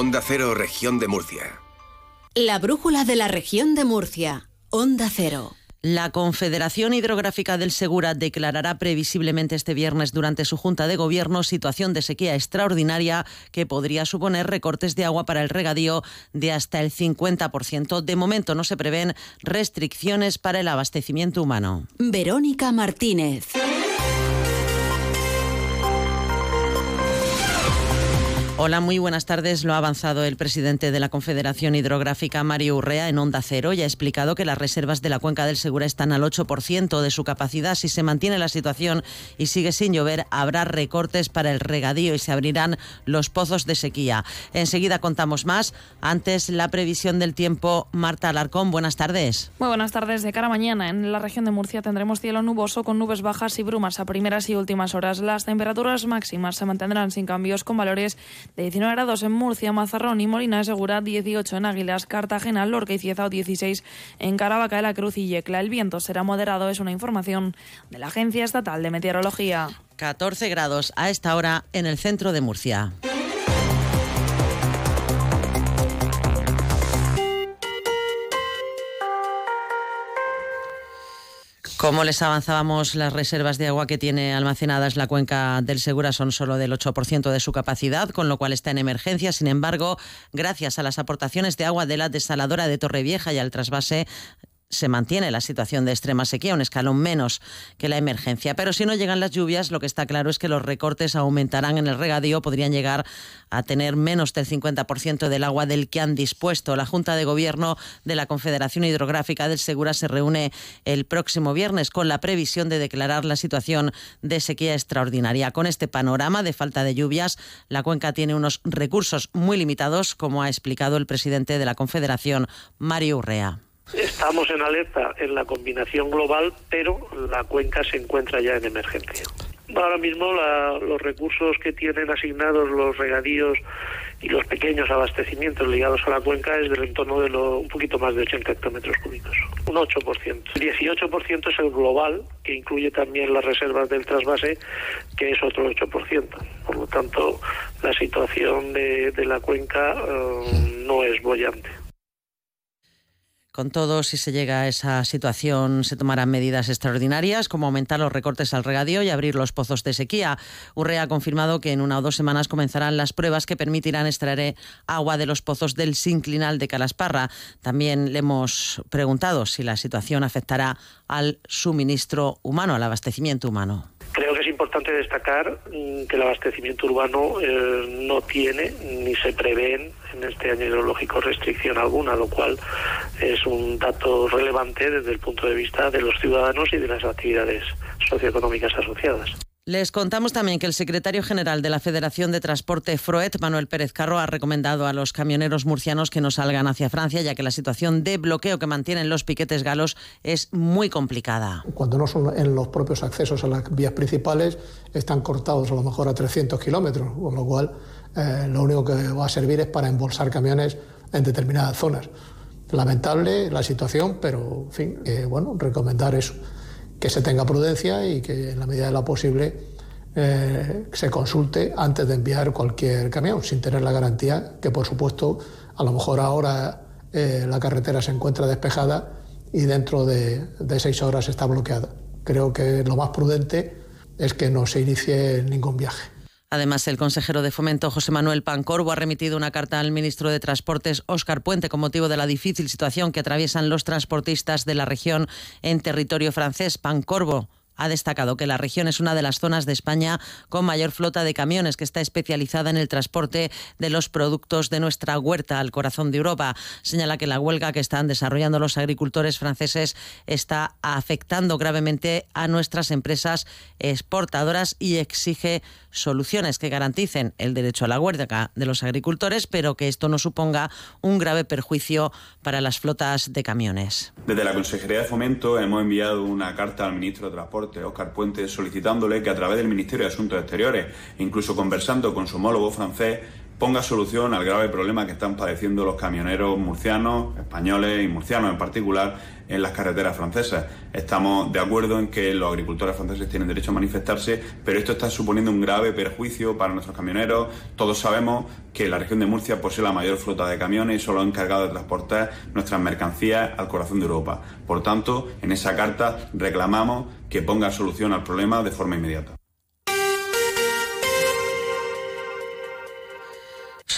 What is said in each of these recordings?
Onda Cero, región de Murcia. La brújula de la región de Murcia. Onda Cero. La Confederación Hidrográfica del Segura declarará previsiblemente este viernes durante su Junta de Gobierno situación de sequía extraordinaria que podría suponer recortes de agua para el regadío de hasta el 50%. De momento no se prevén restricciones para el abastecimiento humano. Verónica Martínez. Hola, muy buenas tardes. Lo ha avanzado el presidente de la Confederación Hidrográfica, Mario Urrea, en Onda Cero y ha explicado que las reservas de la cuenca del Segura están al 8% de su capacidad. Si se mantiene la situación y sigue sin llover, habrá recortes para el regadío y se abrirán los pozos de sequía. Enseguida contamos más. Antes, la previsión del tiempo. Marta Alarcón, buenas tardes. Muy buenas tardes. De cara a mañana, en la región de Murcia tendremos cielo nuboso con nubes bajas y brumas a primeras y últimas horas. Las temperaturas máximas se mantendrán sin cambios con valores de 19 grados en Murcia, Mazarrón y Molina de Segura, 18 en Águilas, Cartagena, Lorca y Ciezao, 16 en Caravaca de la Cruz y Yecla. El viento será moderado, es una información de la Agencia Estatal de Meteorología. 14 grados a esta hora en el centro de Murcia. Como les avanzábamos, las reservas de agua que tiene almacenadas la cuenca del Segura son solo del 8% de su capacidad, con lo cual está en emergencia. Sin embargo, gracias a las aportaciones de agua de la desaladora de Torrevieja y al trasvase se mantiene la situación de extrema sequía, un escalón menos que la emergencia. Pero si no llegan las lluvias, lo que está claro es que los recortes aumentarán en el regadío, podrían llegar a tener menos del 50% del agua del que han dispuesto. La Junta de Gobierno de la Confederación Hidrográfica del Segura se reúne el próximo viernes con la previsión de declarar la situación de sequía extraordinaria. Con este panorama de falta de lluvias, la cuenca tiene unos recursos muy limitados, como ha explicado el presidente de la Confederación, Mario Urrea. Estamos en alerta en la combinación global, pero la cuenca se encuentra ya en emergencia. Ahora mismo los recursos que tienen asignados los regadíos y los pequeños abastecimientos ligados a la cuenca es del entorno de lo, un poquito más de 80 hectómetros cúbicos, un 8%. El 18% es el global, que incluye también las reservas del trasvase, que es otro 8%. Por lo tanto, la situación de, la cuenca eh, no es bollante. Con todo, si se llega a esa situación, se tomarán medidas extraordinarias, como aumentar los recortes al regadío y abrir los pozos de sequía. Urrea ha confirmado que en una o dos semanas comenzarán las pruebas que permitirán extraer agua de los pozos del sinclinal de Calasparra. También le hemos preguntado si la situación afectará al suministro humano, al abastecimiento humano. Creo que es importante destacar mm, que el abastecimiento urbano eh, no tiene ni se prevén en este año hidrológico restricción alguna, lo cual es un dato relevante desde el punto de vista de los ciudadanos y de las actividades socioeconómicas asociadas. Les contamos también que el secretario general de la Federación de Transporte FROET, Manuel Pérez Carro, ha recomendado a los camioneros murcianos que no salgan hacia Francia, ya que la situación de bloqueo que mantienen los piquetes galos es muy complicada. Cuando no son en los propios accesos a las vías principales, están cortados a lo mejor a 300 kilómetros, con lo cual eh, lo único que va a servir es para embolsar camiones en determinadas zonas. Lamentable la situación, pero en fin, bueno, recomendar eso que se tenga prudencia y que en la medida de lo posible eh, se consulte antes de enviar cualquier camión, sin tener la garantía que, por supuesto, a lo mejor ahora eh, la carretera se encuentra despejada y dentro de, de seis horas está bloqueada. Creo que lo más prudente es que no se inicie ningún viaje. Además, el consejero de Fomento, José Manuel Pancorbo, ha remitido una carta al ministro de Transportes, Óscar Puente, con motivo de la difícil situación que atraviesan los transportistas de la región en territorio francés. Pancorbo ha destacado que la región es una de las zonas de España con mayor flota de camiones que está especializada en el transporte de los productos de nuestra huerta al corazón de Europa. Señala que la huelga que están desarrollando los agricultores franceses está afectando gravemente a nuestras empresas exportadoras y exige soluciones que garanticen el derecho a la huerta de los agricultores, pero que esto no suponga un grave perjuicio para las flotas de camiones. Desde la Consejería de Fomento hemos enviado una carta al ministro de Transporte Oscar Puente, solicitándole que a través del Ministerio de Asuntos Exteriores, incluso conversando con su homólogo francés, ponga solución al grave problema que están padeciendo los camioneros murcianos, españoles y murcianos en particular en las carreteras francesas. Estamos de acuerdo en que los agricultores franceses tienen derecho a manifestarse, pero esto está suponiendo un grave perjuicio para nuestros camioneros. Todos sabemos que la región de Murcia posee la mayor flota de camiones y solo encargado de transportar nuestras mercancías al corazón de Europa. Por tanto, en esa carta reclamamos que ponga solución al problema de forma inmediata.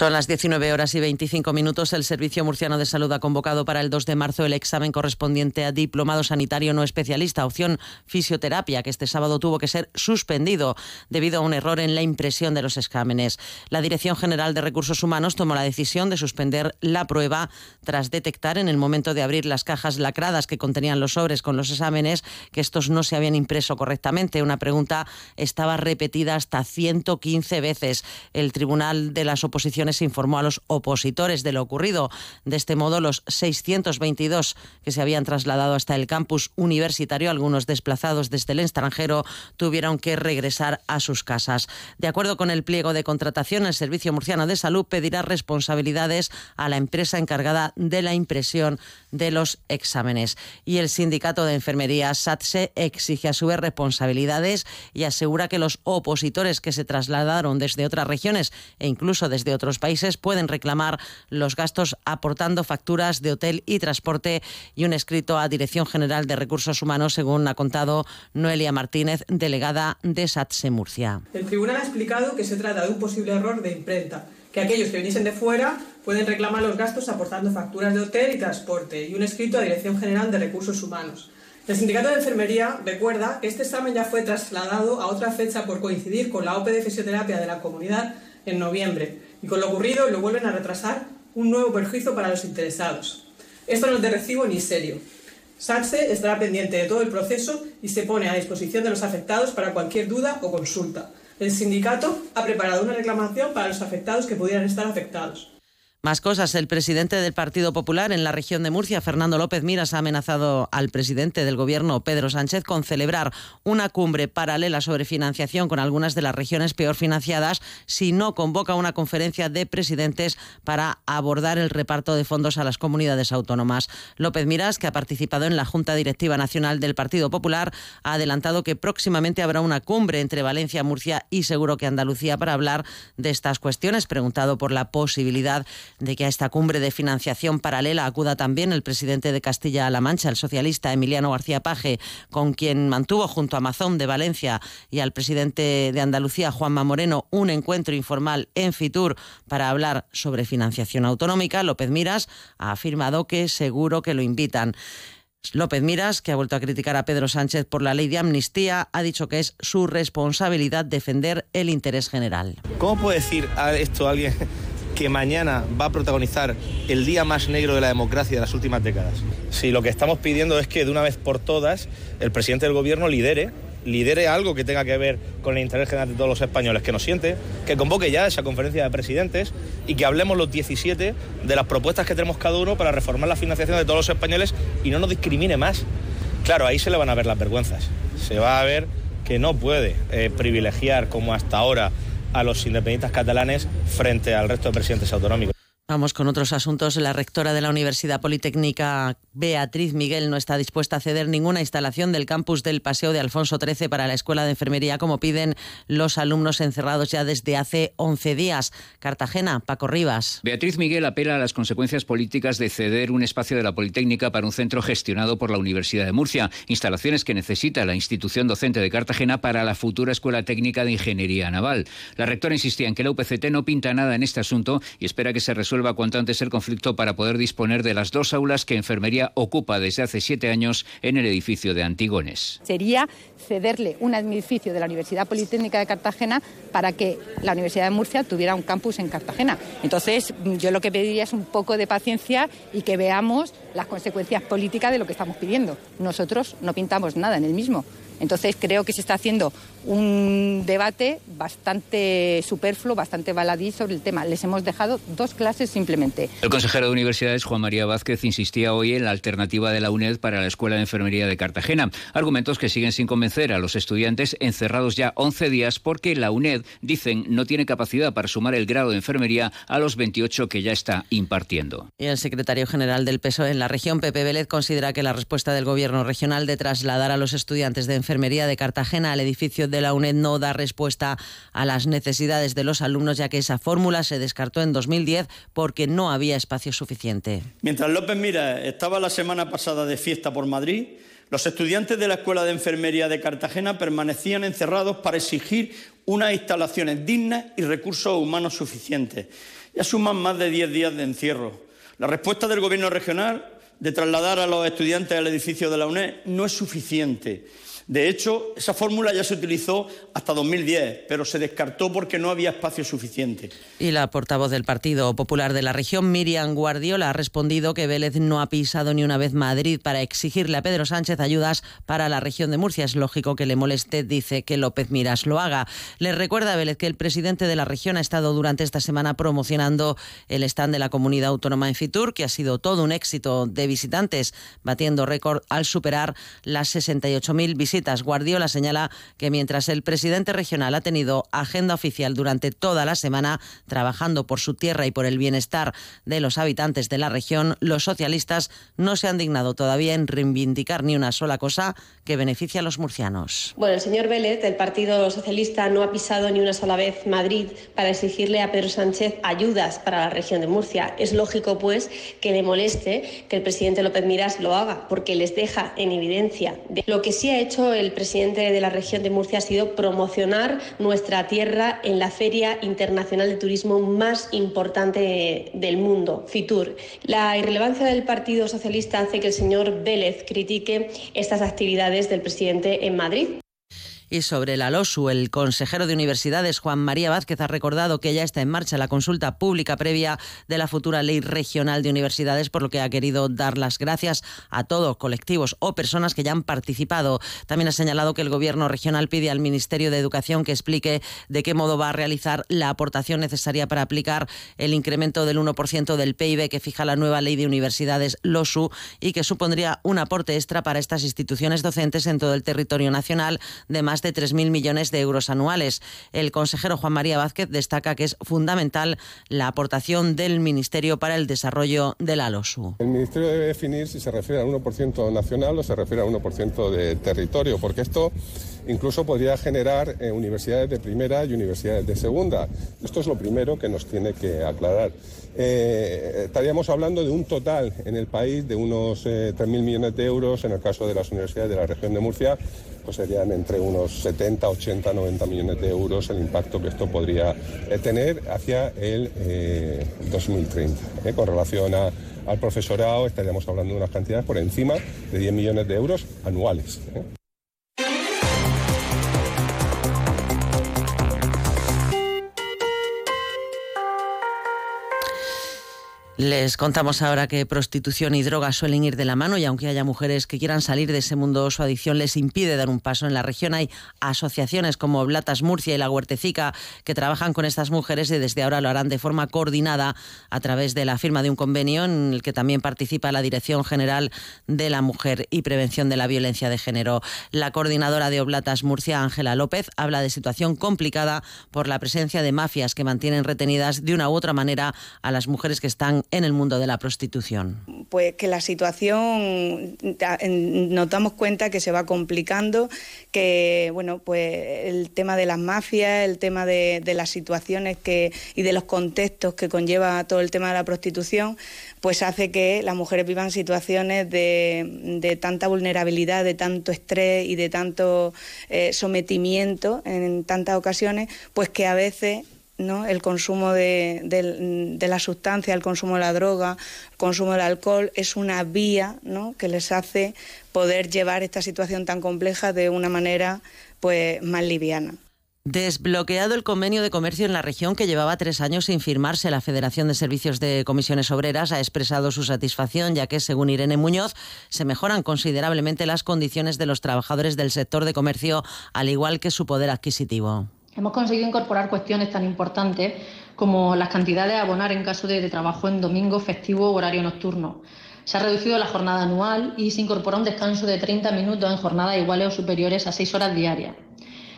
Son las 19 horas y 25 minutos. El Servicio Murciano de Salud ha convocado para el 2 de marzo el examen correspondiente a diplomado sanitario no especialista, opción fisioterapia, que este sábado tuvo que ser suspendido debido a un error en la impresión de los exámenes. La Dirección General de Recursos Humanos tomó la decisión de suspender la prueba tras detectar en el momento de abrir las cajas lacradas que contenían los sobres con los exámenes que estos no se habían impreso correctamente. Una pregunta estaba repetida hasta 115 veces. El Tribunal de las Oposiciones informó a los opositores de lo ocurrido. De este modo, los 622 que se habían trasladado hasta el campus universitario, algunos desplazados desde el extranjero, tuvieron que regresar a sus casas. De acuerdo con el pliego de contratación, el Servicio Murciano de Salud pedirá responsabilidades a la empresa encargada de la impresión de los exámenes. Y el sindicato de enfermería SATSE exige a su vez responsabilidades y asegura que los opositores que se trasladaron desde otras regiones e incluso desde otros países pueden reclamar los gastos aportando facturas de hotel y transporte y un escrito a Dirección General de Recursos Humanos, según ha contado Noelia Martínez, delegada de SATSE Murcia. El tribunal ha explicado que se trata de un posible error de imprenta, que aquellos que viniesen de fuera pueden reclamar los gastos aportando facturas de hotel y transporte y un escrito a Dirección General de Recursos Humanos. El Sindicato de Enfermería recuerda que este examen ya fue trasladado a otra fecha por coincidir con la OPE de fisioterapia de la comunidad en noviembre y con lo ocurrido lo vuelven a retrasar un nuevo perjuicio para los interesados. Esto no es de recibo ni serio. SATSE estará pendiente de todo el proceso y se pone a disposición de los afectados para cualquier duda o consulta. El sindicato ha preparado una reclamación para los afectados que pudieran estar afectados. Más cosas. El presidente del Partido Popular en la región de Murcia, Fernando López Miras, ha amenazado al presidente del Gobierno, Pedro Sánchez, con celebrar una cumbre paralela sobre financiación con algunas de las regiones peor financiadas si no convoca una conferencia de presidentes para abordar el reparto de fondos a las comunidades autónomas. López Miras, que ha participado en la Junta Directiva Nacional del Partido Popular, ha adelantado que próximamente habrá una cumbre entre Valencia, Murcia y seguro que Andalucía para hablar de estas cuestiones, preguntado por la posibilidad de que a esta cumbre de financiación paralela acuda también el presidente de Castilla-La Mancha, el socialista Emiliano García Paje, con quien mantuvo junto a Amazon de Valencia y al presidente de Andalucía, Juanma Moreno, un encuentro informal en Fitur para hablar sobre financiación autonómica. López Miras ha afirmado que seguro que lo invitan. López Miras, que ha vuelto a criticar a Pedro Sánchez por la ley de amnistía, ha dicho que es su responsabilidad defender el interés general. ¿Cómo puede decir esto alguien que mañana va a protagonizar el día más negro de la democracia de las últimas décadas. Si lo que estamos pidiendo es que de una vez por todas el presidente del gobierno lidere lidere algo que tenga que ver con el interés general de todos los españoles, que nos siente, que convoque ya esa conferencia de presidentes y que hablemos los 17 de las propuestas que tenemos cada uno para reformar la financiación de todos los españoles y no nos discrimine más. Claro, ahí se le van a ver las vergüenzas. Se va a ver que no puede eh, privilegiar como hasta ahora a los independentistas catalanes frente al resto de presidentes autonómicos. Vamos con otros asuntos. La rectora de la Universidad Politécnica, Beatriz Miguel, no está dispuesta a ceder ninguna instalación del campus del Paseo de Alfonso XIII para la Escuela de Enfermería, como piden los alumnos encerrados ya desde hace 11 días. Cartagena, Paco Rivas. Beatriz Miguel apela a las consecuencias políticas de ceder un espacio de la Politécnica para un centro gestionado por la Universidad de Murcia, instalaciones que necesita la institución docente de Cartagena para la futura Escuela Técnica de Ingeniería Naval. La rectora insistía en que la UPCT no pinta nada en este asunto y espera que se resuelva cuanto antes el conflicto para poder disponer de las dos aulas que Enfermería ocupa desde hace siete años en el edificio de Antigones. Sería cederle un edificio de la Universidad Politécnica de Cartagena para que la Universidad de Murcia tuviera un campus en Cartagena. Entonces, yo lo que pediría es un poco de paciencia y que veamos las consecuencias políticas de lo que estamos pidiendo. Nosotros no pintamos nada en el mismo. Entonces creo que se está haciendo un debate bastante superfluo, bastante baladí sobre el tema. Les hemos dejado dos clases simplemente. El consejero de Universidades, Juan María Vázquez, insistía hoy en la alternativa de la UNED para la Escuela de Enfermería de Cartagena. Argumentos que siguen sin convencer a los estudiantes encerrados ya 11 días porque la UNED, dicen, no tiene capacidad para sumar el grado de enfermería a los 28 que ya está impartiendo. Y el secretario general del PSOE en la región, Pepe Vélez, considera que la respuesta del gobierno regional de trasladar a los estudiantes de enfermería de Cartagena al edificio de la UNED no da respuesta a las necesidades de los alumnos, ya que esa fórmula se descartó en 2010 porque no había espacio suficiente. Mientras López Mira estaba la semana pasada de fiesta por Madrid, los estudiantes de la Escuela de Enfermería de Cartagena permanecían encerrados para exigir unas instalaciones dignas y recursos humanos suficientes. Ya suman más de 10 días de encierro. La respuesta del Gobierno regional de trasladar a los estudiantes al edificio de la UNED no es suficiente. De hecho, esa fórmula ya se utilizó hasta 2010, pero se descartó porque no había espacio suficiente. Y la portavoz del Partido Popular de la región, Miriam Guardiola, ha respondido que Vélez no ha pisado ni una vez Madrid para exigirle a Pedro Sánchez ayudas para la región de Murcia. Es lógico que le moleste, dice que López Miras lo haga. Le recuerda a Vélez que el presidente de la región ha estado durante esta semana promocionando el stand de la comunidad autónoma en Fitur, que ha sido todo un éxito de visitantes, batiendo récord al superar las 68.000 visitas Guardiola señala que mientras el presidente regional ha tenido agenda oficial durante toda la semana trabajando por su tierra y por el bienestar de los habitantes de la región, los socialistas no se han dignado todavía en reivindicar ni una sola cosa que beneficie a los murcianos. Bueno, el señor Vélez del Partido Socialista no ha pisado ni una sola vez Madrid para exigirle a Pedro Sánchez ayudas para la región de Murcia. Es lógico, pues, que le moleste que el presidente López Miras lo haga, porque les deja en evidencia. Lo que sí ha hecho el presidente de la región de Murcia ha sido promocionar nuestra tierra en la Feria Internacional de Turismo más importante del mundo, FITUR. La irrelevancia del Partido Socialista hace que el señor Vélez critique estas actividades del presidente en Madrid. Y sobre la LOSU, el consejero de Universidades, Juan María Vázquez, ha recordado que ya está en marcha la consulta pública previa de la futura ley regional de universidades, por lo que ha querido dar las gracias a todos, colectivos o personas que ya han participado. También ha señalado que el Gobierno regional pide al Ministerio de Educación que explique de qué modo va a realizar la aportación necesaria para aplicar el incremento del 1% del PIB que fija la nueva ley de universidades LOSU y que supondría un aporte extra para estas instituciones docentes en todo el territorio nacional de más de 3.000 millones de euros anuales. El consejero Juan María Vázquez destaca que es fundamental la aportación del Ministerio para el desarrollo de la LOSU. El Ministerio debe definir si se refiere al 1% nacional o se refiere al 1% de territorio, porque esto incluso podría generar eh, universidades de primera y universidades de segunda. Esto es lo primero que nos tiene que aclarar. Eh, estaríamos hablando de un total en el país de unos eh, 3.000 millones de euros, en el caso de las universidades de la región de Murcia, pues serían entre unos 70, 80, 90 millones de euros el impacto que esto podría eh, tener hacia el 2030. Eh, con relación al profesorado estaríamos hablando de unas cantidades por encima de 10 millones de euros anuales. Les contamos ahora que prostitución y droga suelen ir de la mano y aunque haya mujeres que quieran salir de ese mundo, su adicción les impide dar un paso. En la región hay asociaciones como Blatas Murcia y La Huertecica que trabajan con estas mujeres y desde ahora lo harán de forma coordinada a través de la firma de un convenio en el que también participa la Dirección General de la Mujer y Prevención de la Violencia de Género. La coordinadora de Oblatas Murcia, Ángela López, habla de situación complicada por la presencia de mafias que mantienen retenidas de una u otra manera a las mujeres que están en el mundo de la prostitución? Pues que la situación nos damos cuenta que se va complicando, que bueno, pues el tema de las mafias, el tema de, las situaciones que, y de los contextos que conlleva todo el tema de la prostitución, pues hace que las mujeres vivan situaciones de, tanta vulnerabilidad, de tanto estrés y de tanto eh, sometimiento en tantas ocasiones, pues que a veces ¿no? el consumo de, la sustancia, el consumo de la droga, el consumo del alcohol es una vía que les hace poder llevar esta situación tan compleja de una manera pues más liviana. Desbloqueado el convenio de comercio en la región que llevaba tres años sin firmarse, la Federación de Servicios de Comisiones Obreras ha expresado su satisfacción, ya que, según Irene Muñoz, se mejoran considerablemente las condiciones de los trabajadores del sector de comercio, al igual que su poder adquisitivo. Hemos conseguido incorporar cuestiones tan importantes como las cantidades a abonar en caso de, trabajo en domingo, festivo o horario nocturno. Se ha reducido la jornada anual y se incorpora un descanso de 30 minutos en jornadas iguales o superiores a 6 horas diarias.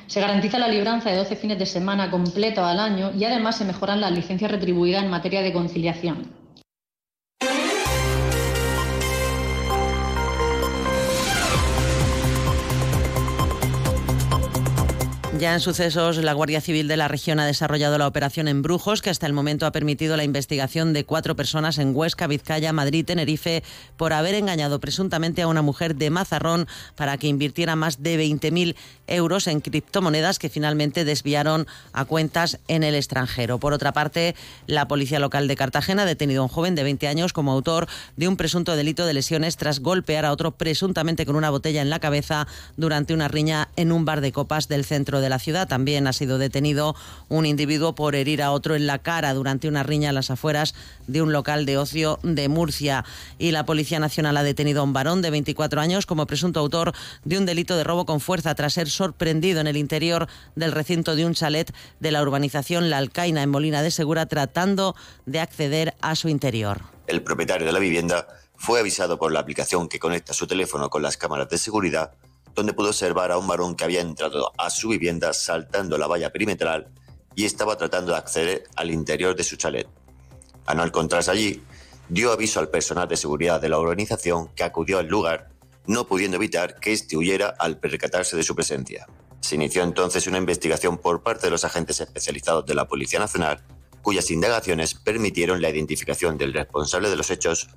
Se garantiza la libranza de 12 fines de semana completos al año y además se mejoran las licencias retribuidas en materia de conciliación. Ya en sucesos, la Guardia Civil de la región ha desarrollado la operación en Brujos, que hasta el momento ha permitido la investigación de cuatro personas en Huesca, Vizcaya, Madrid, Tenerife, por haber engañado presuntamente a una mujer de Mazarrón para que invirtiera más de 20.000 euros en criptomonedas que finalmente desviaron a cuentas en el extranjero. Por otra parte, la Policía Local de Cartagena ha detenido a un joven de 20 años como autor de un presunto delito de lesiones tras golpear a otro presuntamente con una botella en la cabeza durante una riña en un bar de copas del centro de de la ciudad. También ha sido detenido un individuo por herir a otro en la cara durante una riña a las afueras de un local de ocio de Murcia. Y la Policía Nacional ha detenido a un varón de 24 años como presunto autor de un delito de robo con fuerza tras ser sorprendido en el interior del recinto de un chalet de la urbanización La Alcaina en Molina de Segura tratando de acceder a su interior. El propietario de la vivienda fue avisado por la aplicación que conecta su teléfono con las cámaras de seguridad donde pudo observar a un varón que había entrado a su vivienda saltando la valla perimetral y estaba tratando de acceder al interior de su chalet. Al no encontrarse allí, dio aviso al personal de seguridad de la organización que acudió al lugar, no pudiendo evitar que éste huyera al percatarse de su presencia. Se inició entonces una investigación por parte de los agentes especializados de la Policía Nacional, cuyas indagaciones permitieron la identificación del responsable de los hechos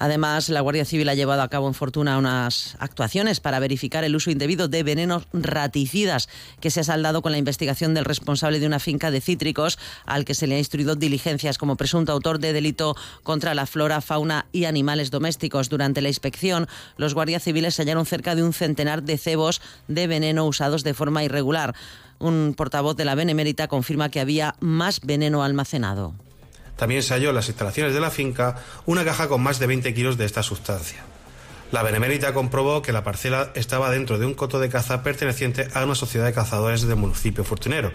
Además, la Guardia Civil ha llevado a cabo en Fortuna unas actuaciones para verificar el uso indebido de venenos raticidas que se ha saldado con la investigación del responsable de una finca de cítricos al que se le ha instruido diligencias como presunto autor de delito contra la flora, fauna y animales domésticos. Durante la inspección, los guardias civiles hallaron cerca de un centenar de cebos de veneno usados de forma irregular. Un portavoz de la Benemérita confirma que había más veneno almacenado. También se halló en las instalaciones de la finca una caja con más de 20 kilos de esta sustancia. La Benemérita comprobó que la parcela estaba dentro de un coto de caza perteneciente a una sociedad de cazadores del municipio fortunero,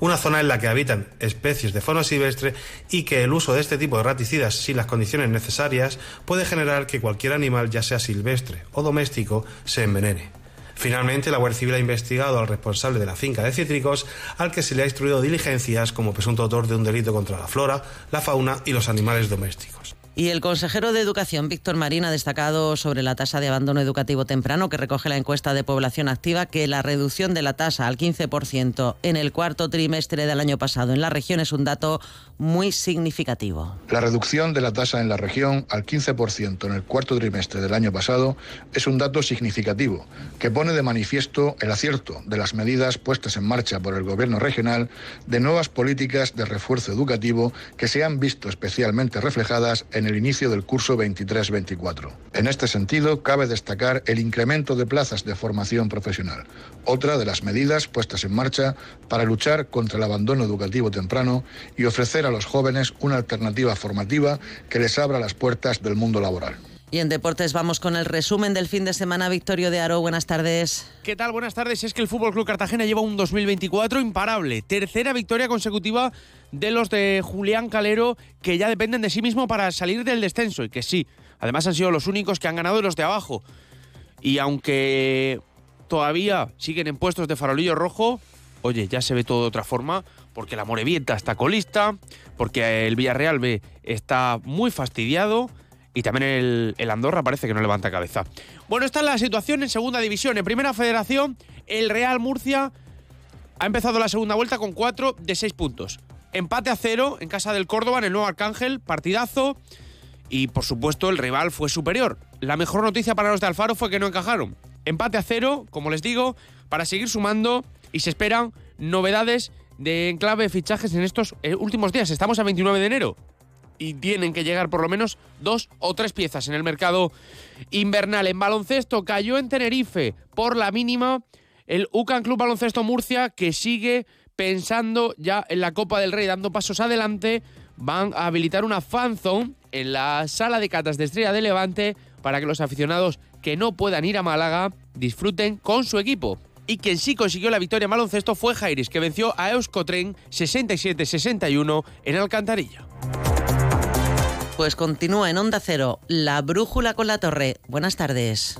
una zona en la que habitan especies de fauna silvestre y que el uso de este tipo de raticidas sin las condiciones necesarias puede generar que cualquier animal, ya sea silvestre o doméstico, se envenene. Finalmente, la Guardia Civil ha investigado al responsable de la finca de cítricos, al que se le ha instruido diligencias como presunto autor de un delito contra la flora, la fauna y los animales domésticos. Y el consejero de Educación, Víctor Marín, ha destacado sobre la tasa de abandono educativo temprano que recoge la encuesta de población activa que la reducción de la tasa al 15% en el cuarto trimestre del año pasado en la región es un dato muy significativo. La reducción de la tasa en la región al 15% en el cuarto trimestre del año pasado es un dato significativo que pone de manifiesto el acierto de las medidas puestas en marcha por el Gobierno regional de nuevas políticas de refuerzo educativo que se han visto especialmente reflejadas en el inicio del curso 23-24. En este sentido, cabe destacar el incremento de plazas de formación profesional, otra de las medidas puestas en marcha para luchar contra el abandono educativo temprano y ofrecer a los jóvenes una alternativa formativa que les abra las puertas del mundo laboral. Y en deportes vamos con el resumen del fin de semana. Victorio de Aro, buenas tardes. ¿Qué tal? Buenas tardes. Es que el Fútbol Club Cartagena lleva un 2024 imparable. Tercera victoria consecutiva de los de Julián Calero, que ya dependen de sí mismo para salir del descenso. Y que sí, además han sido los únicos que han ganado los de abajo. Y aunque todavía siguen en puestos de farolillo rojo, oye, ya se ve todo de otra forma, porque la Morevieta está colista, porque el Villarreal B está muy fastidiado y también el, Andorra parece que no levanta cabeza. Bueno, esta es la situación en segunda división. En primera federación, el Real Murcia ha empezado la segunda vuelta con cuatro de seis puntos. Empate a cero en casa del Córdoba, en el Nuevo Arcángel, partidazo. Y por supuesto, el rival fue superior. La mejor noticia para los de Alfaro fue que no encajaron. Empate a cero, como les digo, para seguir sumando y se esperan novedades de enclave de fichajes en estos eh, últimos días. Estamos a 29 de enero y tienen que llegar por lo menos dos o tres piezas en el mercado invernal. En baloncesto cayó en Tenerife por la mínima el UCAN Club Baloncesto Murcia que sigue pensando ya en la Copa del Rey, dando pasos adelante, van a habilitar una fan zone en la sala de catas de Estrella de Levante para que los aficionados que no puedan ir a Málaga disfruten con su equipo. Y quien sí consiguió la victoria en baloncesto fue Jairis, que venció a Euskotren 67-61 en Alcantarilla. Pues continúa en Onda Cero, la brújula con la torre. Buenas tardes.